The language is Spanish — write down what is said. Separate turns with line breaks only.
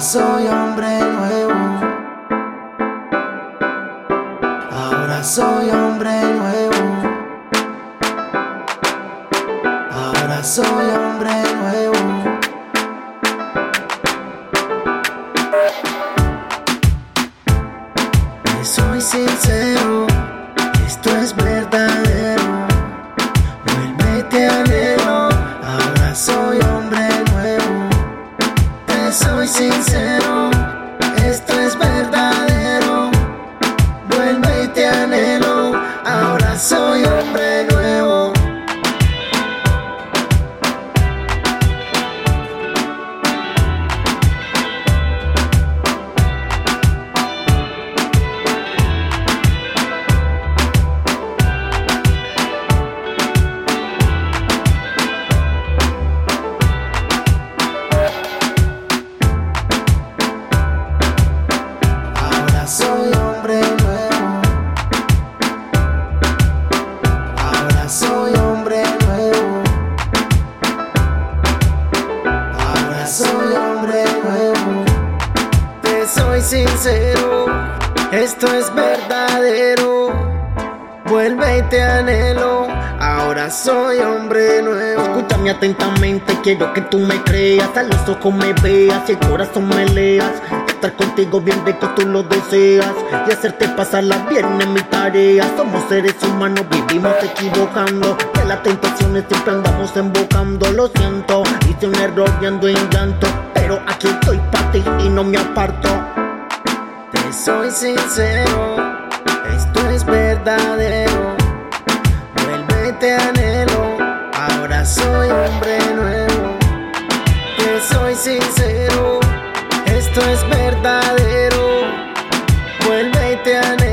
Soy hombre nuevo. Ahora soy hombre nuevo. Ahora soy hombre nuevo. Soy sincero, esto es verdadero. Vuelve te anhelo, esto es verdadero. Vuelve y te anhelo. Ahora soy hombre nuevo.
Escúchame atentamente, quiero que tú me creas, a los ojos me veas y el corazón me leas. Estar contigo bien rico tú lo deseas y hacerte pasarla bien en mi tarea. Somos seres humanos, vivimos equivocando. De las tentaciones siempre andamos embocando. Lo siento, hice un error y ando en llanto. Pero aquí estoy para ti y no me aparto.
Soy sincero, esto es verdadero. Vuelve y te anhelo, ahora soy hombre nuevo. Te soy sincero, esto es verdadero. Vuelve y te anhelo,